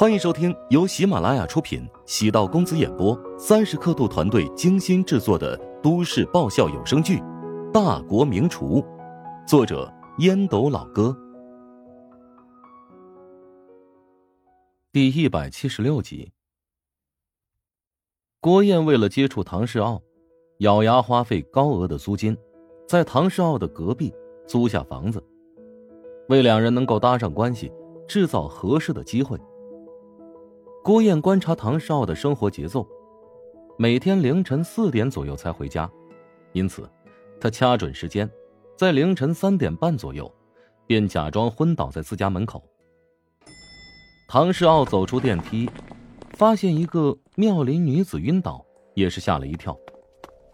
欢迎收听由喜马拉雅出品、喜道公子演播、三十刻度团队精心制作的都市爆笑有声剧《大国名厨》，作者烟斗老哥，第一百七十六集。郭燕为了接触唐世傲，咬牙花费高额的租金，在唐世傲的隔壁租下房子，为两人能够搭上关系，制造合适的机会。郭燕观察唐少的生活节奏，每天凌晨四点左右才回家，因此，他掐准时间，在凌晨三点半左右，便假装昏倒在自家门口。唐世傲走出电梯，发现一个妙龄女子晕倒，也是吓了一跳。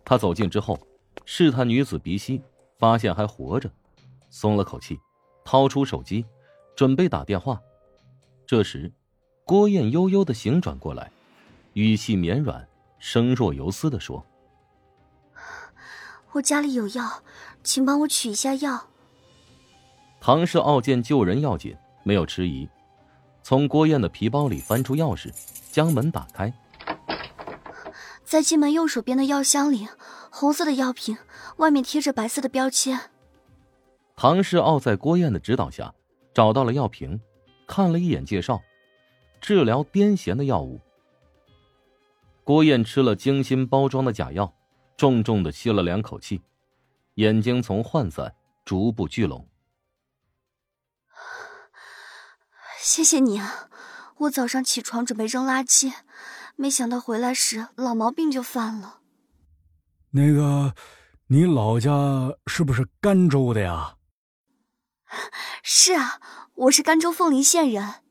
他走近之后，试探女子鼻息，发现还活着，松了口气，掏出手机，准备打电话。这时。郭燕悠悠的醒转过来，语气绵软，声若游丝的说：“我家里有药，请帮我取一下药。”唐氏傲见救人要紧，没有迟疑，从郭燕的皮包里翻出钥匙，将门打开。在进门右手边的药箱里，红色的药瓶，外面贴着白色的标签。唐氏傲在郭燕的指导下，找到了药瓶，看了一眼介绍。治疗癫痫的药物。郭燕吃了精心包装的假药，重重的吸了两口气，眼睛从涣散逐步聚拢。谢谢你啊！我早上起床准备扔垃圾，没想到回来时老毛病就犯了。那个，你老家是不是甘州的呀？是啊，我是甘州凤林县人。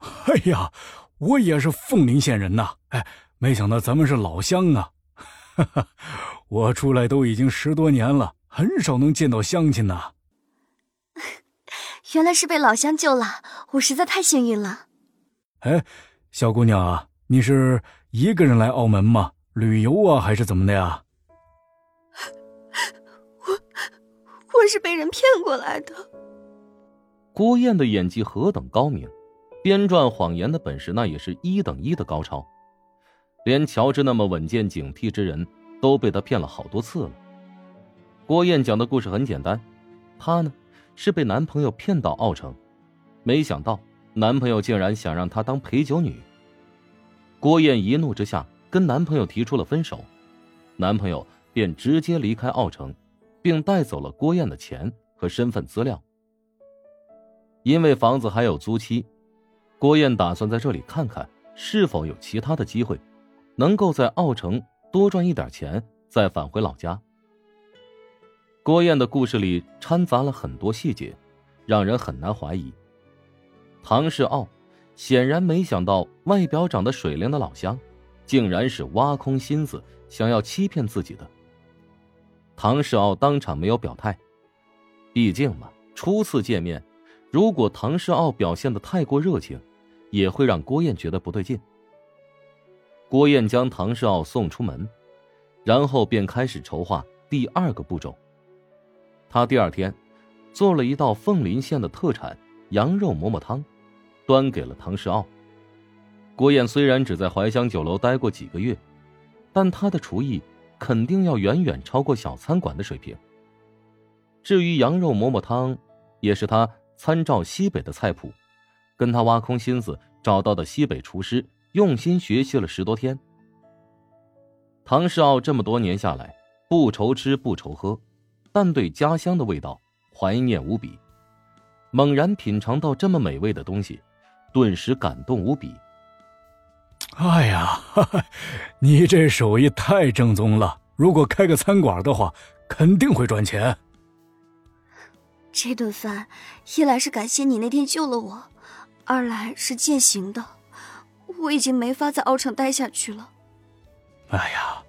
哎呀，我也是凤林县人呐！哎，没想到咱们是老乡啊！哈哈，我出来都已经十多年了，很少能见到乡亲呐。原来是被老乡救了，我实在太幸运了。哎，小姑娘啊，你是一个人来澳门吗？旅游啊，还是怎么的呀？我，我是被人骗过来的。郭燕的演技何等高明！编撰谎言的本事，那也是一等一的高超，连乔治那么稳健警惕之人都被他骗了好多次了。郭燕讲的故事很简单，她呢是被男朋友骗到澳城，没想到男朋友竟然想让她当陪酒女。郭燕一怒之下跟男朋友提出了分手，男朋友便直接离开澳城，并带走了郭燕的钱和身份资料。因为房子还有租期。郭燕打算在这里看看是否有其他的机会，能够在澳城多赚一点钱，再返回老家。郭燕的故事里掺杂了很多细节，让人很难怀疑。唐世傲显然没想到，外表长得水灵的老乡，竟然是挖空心思想要欺骗自己的。唐世傲当场没有表态，毕竟嘛，初次见面。如果唐世傲表现的太过热情，也会让郭燕觉得不对劲。郭燕将唐世傲送出门，然后便开始筹划第二个步骤。他第二天做了一道凤林县的特产羊肉馍馍汤，端给了唐世傲。郭燕虽然只在怀乡酒楼待过几个月，但他的厨艺肯定要远远超过小餐馆的水平。至于羊肉馍馍汤，也是他。参照西北的菜谱，跟他挖空心思找到的西北厨师用心学习了十多天。唐世傲这么多年下来，不愁吃不愁喝，但对家乡的味道怀念无比。猛然品尝到这么美味的东西，顿时感动无比。哎呀，哈 哈你这手艺太正宗了！如果开个餐馆的话，肯定会赚钱。这顿饭，一来是感谢你那天救了我，二来是践行的。我已经没法在澳城待下去了。哎呀，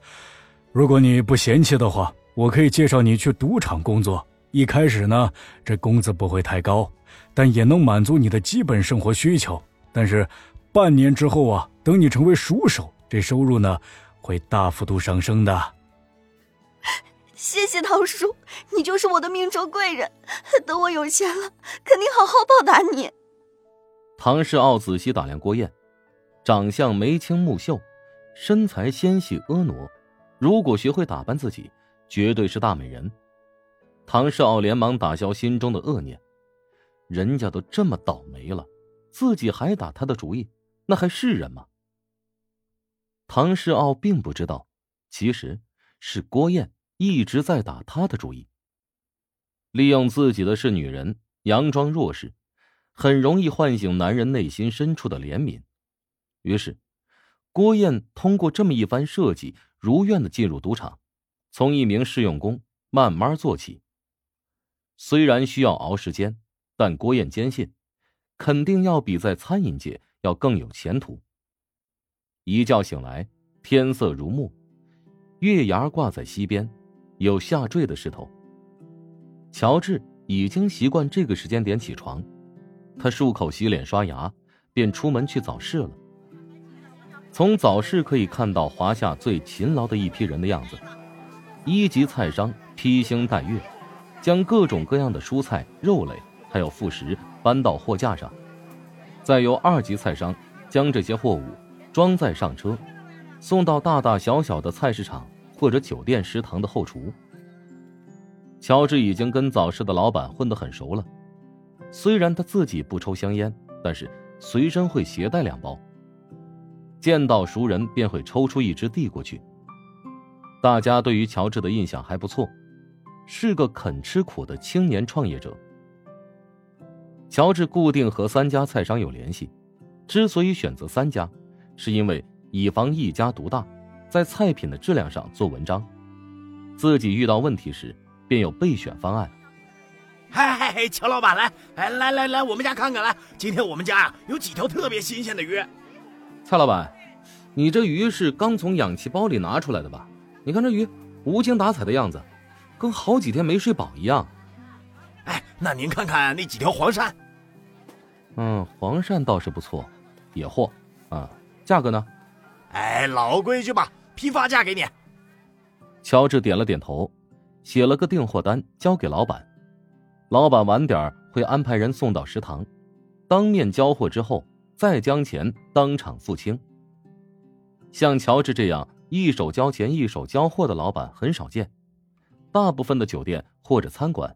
如果你不嫌弃的话，我可以介绍你去赌场工作。一开始呢，这工资不会太高，但也能满足你的基本生活需求。但是，半年之后啊，等你成为熟手，这收入呢，会大幅度上升的。谢谢唐叔，你就是我的命中贵人。等我有钱了，肯定好好报答你。唐世傲仔细打量郭燕，长相眉清目秀，身材纤细婀娜，如果学会打扮自己，绝对是大美人。唐世傲连忙打消心中的恶念，人家都这么倒霉了，自己还打他的主意，那还是人吗？唐世傲并不知道，其实是郭燕一直在打他的主意。利用自己的是女人，佯装弱势，很容易唤醒男人内心深处的怜悯。于是，郭燕通过这么一番设计，如愿的进入赌场，从一名试用工慢慢做起。虽然需要熬时间，但郭燕坚信，肯定要比在餐饮界要更有前途。一觉醒来，天色如墨，月牙挂在西边，有下坠的势头。乔治已经习惯这个时间点起床，他漱口洗脸刷牙，便出门去早市了。从早市可以看到华夏最勤劳的一批人的样子，一级菜商披星戴月，将各种各样的蔬菜、肉类还有副食搬到货架上，再由二级菜商将这些货物。装载上车，送到大大小小的菜市场或者酒店食堂的后厨。乔治已经跟早市的老板混得很熟了，虽然他自己不抽香烟，但是随身会携带两包。见到熟人便会抽出一支递过去。大家对于乔治的印象还不错，是个肯吃苦的青年创业者。乔治固定和三家菜商有联系，之所以选择三家。是因为以防一家独大，在菜品的质量上做文章，自己遇到问题时便有备选方案。嗨嗨嗨，乔老板来，来来来来，我们家看看来，今天我们家啊有几条特别新鲜的鱼。蔡老板，你这鱼是刚从氧气包里拿出来的吧？你看这鱼无精打采的样子，跟好几天没睡饱一样。哎，那您看看那几条黄鳝。嗯，黄鳝倒是不错，野货啊。价格呢？哎，老规矩吧，批发价给你。乔治点了点头，写了个订货单交给老板。老板晚点会安排人送到食堂，当面交货之后再将钱当场付清。像乔治这样一手交钱一手交货的老板很少见，大部分的酒店或者餐馆，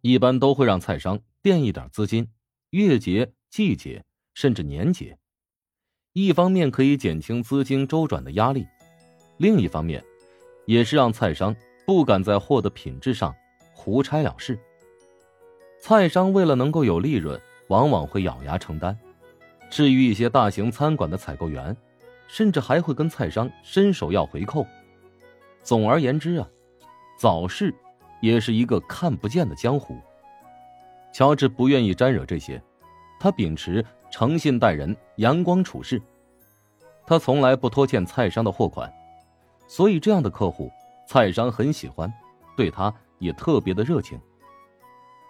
一般都会让菜商垫一点资金，月结、季结甚至年结。一方面可以减轻资金周转的压力，另一方面，也是让菜商不敢在货的品质上胡拆了事。菜商为了能够有利润，往往会咬牙承担。至于一些大型餐馆的采购员，甚至还会跟菜商伸手要回扣。总而言之啊，早市也是一个看不见的江湖。乔治不愿意沾惹这些，他秉持。诚信待人，阳光处事。他从来不拖欠菜商的货款，所以这样的客户，菜商很喜欢，对他也特别的热情。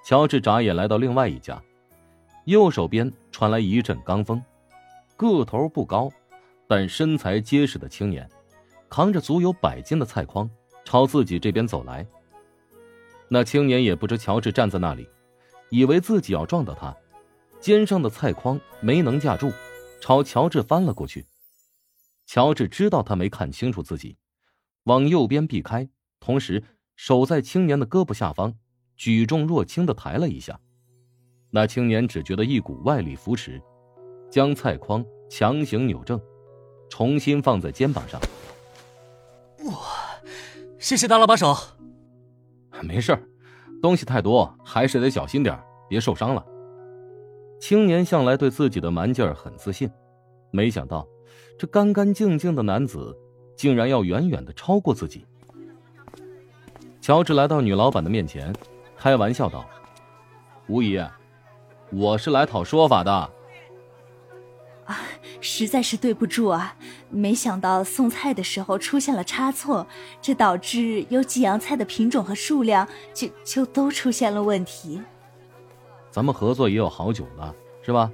乔治眨眼来到另外一家，右手边传来一阵罡风，个头不高，但身材结实的青年，扛着足有百斤的菜筐，朝自己这边走来。那青年也不知乔治站在那里，以为自己要撞到他。肩上的菜筐没能架住，朝乔治翻了过去。乔治知道他没看清楚自己，往右边避开，同时手在青年的胳膊下方举重若轻的抬了一下。那青年只觉得一股外力扶持，将菜筐强行扭正，重新放在肩膀上。哇，谢谢大老把手。没事东西太多还是得小心点别受伤了。青年向来对自己的蛮劲儿很自信，没想到这干干净净的男子竟然要远远的超过自己。乔治来到女老板的面前，开玩笑道：“吴姨，我是来讨说法的。”啊，实在是对不住啊！没想到送菜的时候出现了差错，这导致有几样菜的品种和数量就就都出现了问题。咱们合作也有好久了，是吧？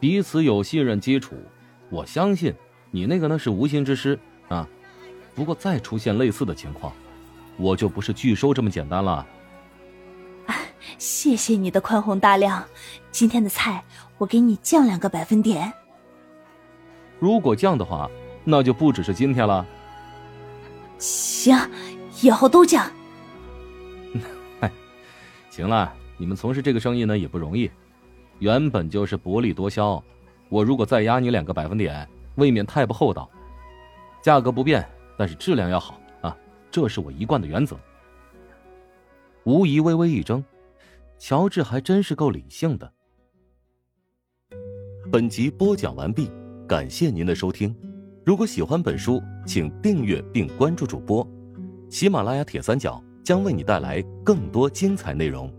彼此有信任基础，我相信你那个呢是无心之失啊。不过再出现类似的情况，我就不是拒收这么简单了。啊，谢谢你的宽宏大量。今天的菜我给你降两个百分点。如果降的话，那就不只是今天了。行，以后都降。哎，行了，你们从事这个生意呢也不容易，原本就是薄利多销。我如果再压你两个百分点，未免太不厚道。价格不变，但是质量要好啊，这是我一贯的原则。吴仪微微一怔，乔治还真是够理性的。本集播讲完毕，感谢您的收听。如果喜欢本书，请订阅并关注主播。喜马拉雅铁三角将为你带来更多精彩内容。